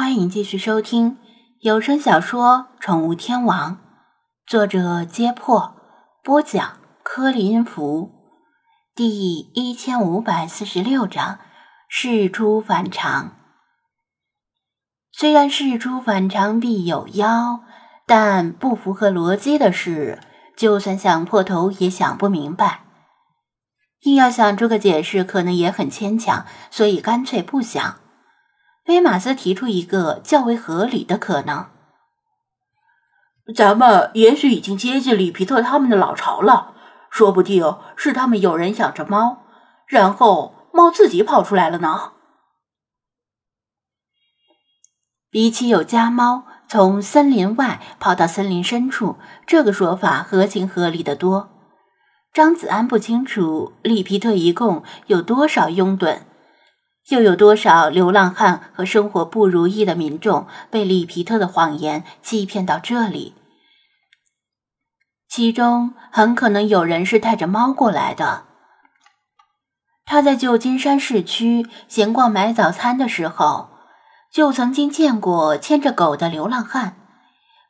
欢迎继续收听有声小说《宠物天王》，作者：揭破，播讲：柯林福，第一千五百四十六章：事出反常。虽然事出反常必有妖，但不符合逻辑的事，就算想破头也想不明白。硬要想出个解释，可能也很牵强，所以干脆不想。威马斯提出一个较为合理的可能：咱们也许已经接近里皮特他们的老巢了，说不定是他们有人养着猫，然后猫自己跑出来了呢。比起有家猫从森林外跑到森林深处，这个说法合情合理的多。张子安不清楚里皮特一共有多少拥趸，又有多少流浪汉和生活不如意的民众被里皮特的谎言欺骗到这里，其中很可能有人是带着猫过来的。他在旧金山市区闲逛买早餐的时候，就曾经见过牵着狗的流浪汉，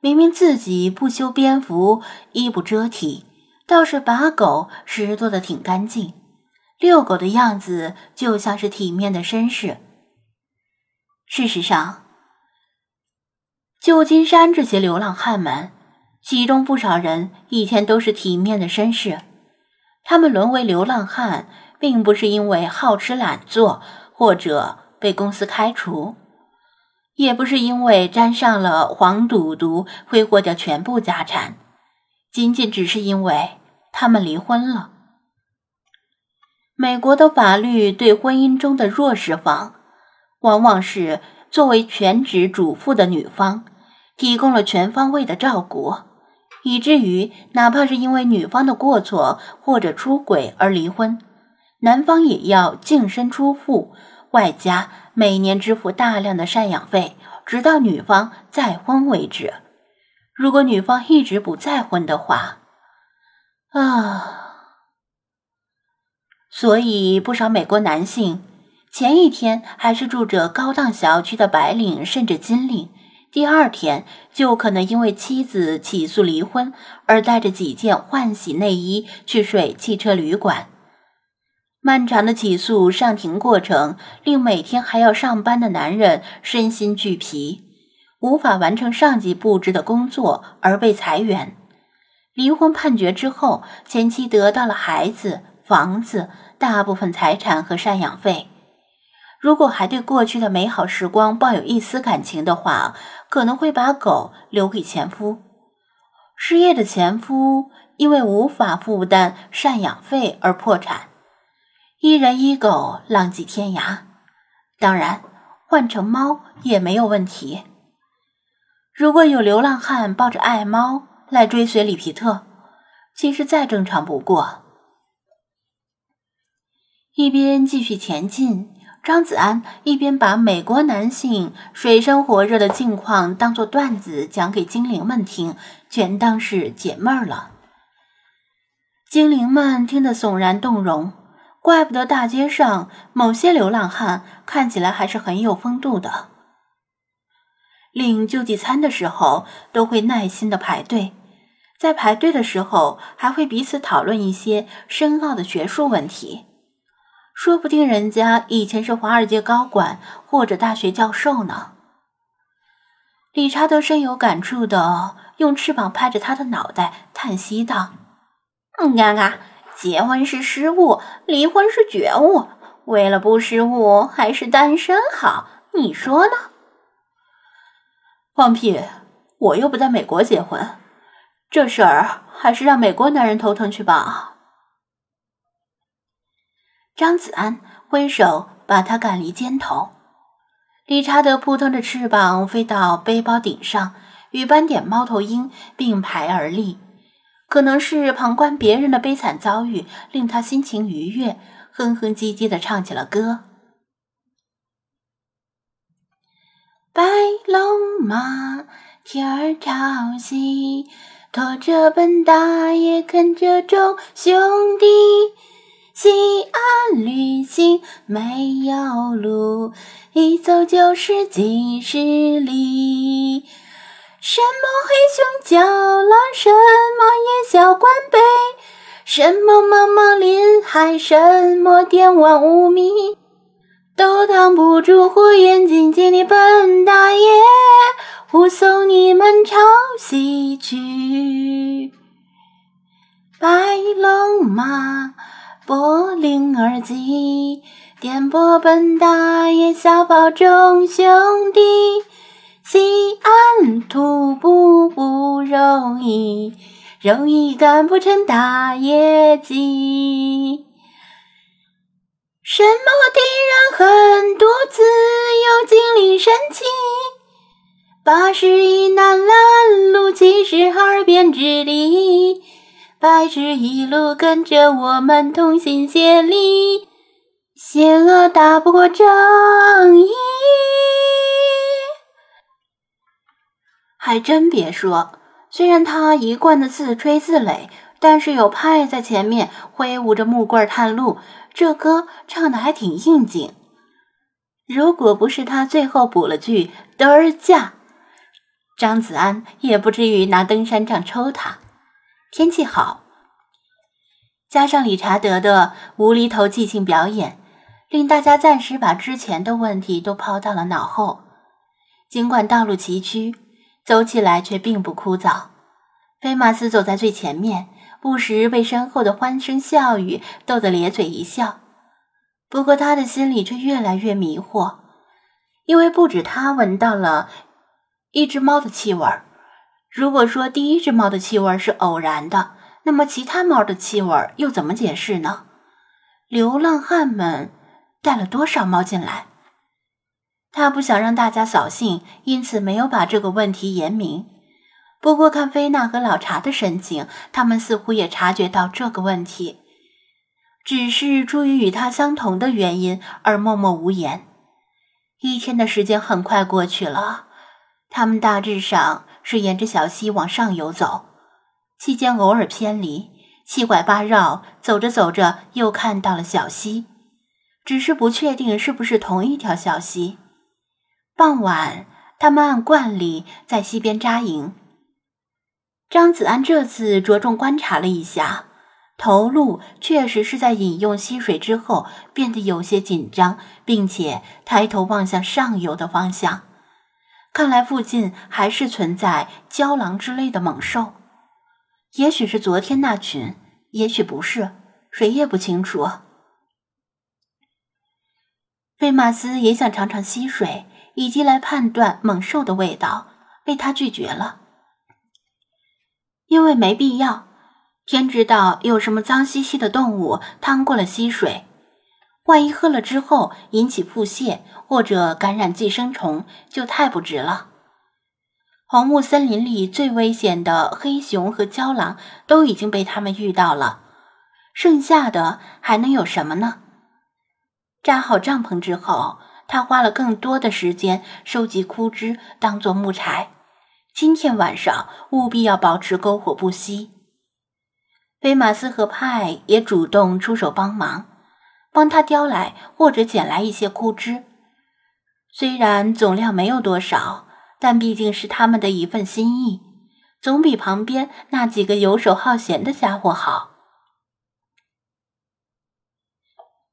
明明自己不修边幅，衣不遮体。倒是把狗拾掇的挺干净，遛狗的样子就像是体面的绅士。事实上，旧金山这些流浪汉们，其中不少人以前都是体面的绅士。他们沦为流浪汉，并不是因为好吃懒做或者被公司开除，也不是因为沾上了黄赌毒挥霍掉全部家产，仅仅只是因为。他们离婚了。美国的法律对婚姻中的弱势方，往往是作为全职主妇的女方，提供了全方位的照顾，以至于哪怕是因为女方的过错或者出轨而离婚，男方也要净身出户，外加每年支付大量的赡养费，直到女方再婚为止。如果女方一直不再婚的话，啊，所以不少美国男性前一天还是住着高档小区的白领甚至金领，第二天就可能因为妻子起诉离婚而带着几件换洗内衣去睡汽车旅馆。漫长的起诉上庭过程令每天还要上班的男人身心俱疲，无法完成上级布置的工作而被裁员。离婚判决之后，前妻得到了孩子、房子、大部分财产和赡养费。如果还对过去的美好时光抱有一丝感情的话，可能会把狗留给前夫。失业的前夫因为无法负担赡养费而破产，一人一狗浪迹天涯。当然，换成猫也没有问题。如果有流浪汉抱着爱猫，来追随里皮特，其实再正常不过。一边继续前进，张子安一边把美国男性水深火热的境况当作段子讲给精灵们听，全当是解闷儿了。精灵们听得悚然动容，怪不得大街上某些流浪汉看起来还是很有风度的。领救济餐的时候，都会耐心的排队。在排队的时候，还会彼此讨论一些深奥的学术问题，说不定人家以前是华尔街高管或者大学教授呢。理查德深有感触的用翅膀拍着他的脑袋，叹息道：“嗯，嘎嘎，结婚是失误，离婚是觉悟。为了不失误，还是单身好。你说呢？”放屁！我又不在美国结婚。这事儿还是让美国男人头疼去吧。张子安挥手把他赶离肩头。理查德扑腾着翅膀飞到背包顶上，与斑点猫头鹰并排而立。可能是旁观别人的悲惨遭遇令他心情愉悦，哼哼唧唧地唱起了歌：“白龙马，天儿朝西。”驮着本大爷，跟着众兄弟，西安旅行没有路，一走就是几十里。什么黑熊叫了，什么夜宵关杯，什么茫茫林海，什么电网无米，都挡不住火眼金睛的本大爷，护送你们朝西去。白龙马，拨铃儿急，颠簸本大爷，小宝众兄弟。西安徒步不容易，容易干不成大业绩。什么敌人很多，自有精灵神奇。八十一难拦路，七十二变之力，白纸一路跟着我们同心协力，邪恶打不过正义。还真别说，虽然他一贯的自吹自擂，但是有派在前面挥舞着木棍探路，这歌唱的还挺应景。如果不是他最后补了句“德儿驾”，张子安也不至于拿登山杖抽他。天气好，加上理查德的无厘头即兴表演，令大家暂时把之前的问题都抛到了脑后。尽管道路崎岖。走起来却并不枯燥。菲马斯走在最前面，不时被身后的欢声笑语逗得咧嘴一笑。不过他的心里却越来越迷惑，因为不止他闻到了一只猫的气味儿。如果说第一只猫的气味是偶然的，那么其他猫的气味又怎么解释呢？流浪汉们带了多少猫进来？他不想让大家扫兴，因此没有把这个问题言明。不过看菲娜和老查的神情，他们似乎也察觉到这个问题，只是出于与他相同的原因而默默无言。一天的时间很快过去了，他们大致上是沿着小溪往上游走，期间偶尔偏离，七拐八绕，走着走着又看到了小溪，只是不确定是不是同一条小溪。傍晚，他们按惯例在溪边扎营。张子安这次着重观察了一下，头鹿确实是在饮用溪水之后变得有些紧张，并且抬头望向上游的方向。看来附近还是存在郊狼之类的猛兽，也许是昨天那群，也许不是，谁也不清楚。费马斯也想尝尝溪水。以及来判断猛兽的味道，被他拒绝了，因为没必要。天知道有什么脏兮兮的动物趟过了溪水，万一喝了之后引起腹泻或者感染寄生虫，就太不值了。红木森林里最危险的黑熊和郊狼都已经被他们遇到了，剩下的还能有什么呢？扎好帐篷之后。他花了更多的时间收集枯枝当做木柴。今天晚上务必要保持篝火不熄。菲马斯和派也主动出手帮忙，帮他叼来或者捡来一些枯枝。虽然总量没有多少，但毕竟是他们的一份心意，总比旁边那几个游手好闲的家伙好。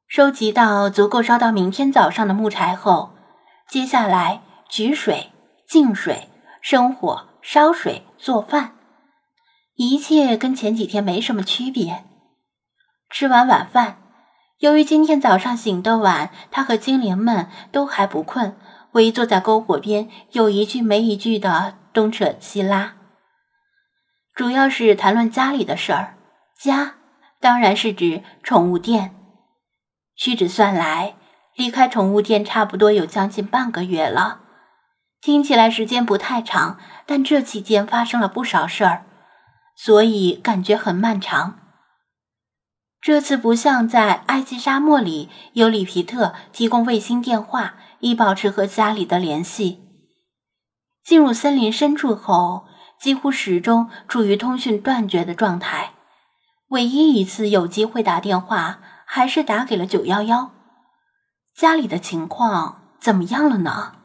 收集到足够烧到明天早上的木柴后，接下来取水、净水、生火、烧水、做饭，一切跟前几天没什么区别。吃完晚饭，由于今天早上醒得晚，他和精灵们都还不困，围坐在篝火边，有一句没一句的东扯西拉，主要是谈论家里的事儿。家当然是指宠物店。屈指算来，离开宠物店差不多有将近半个月了。听起来时间不太长，但这期间发生了不少事儿，所以感觉很漫长。这次不像在埃及沙漠里，有里皮特提供卫星电话以保持和家里的联系。进入森林深处后，几乎始终处于通讯断绝的状态。唯一一次有机会打电话。还是打给了九幺幺。家里的情况怎么样了呢？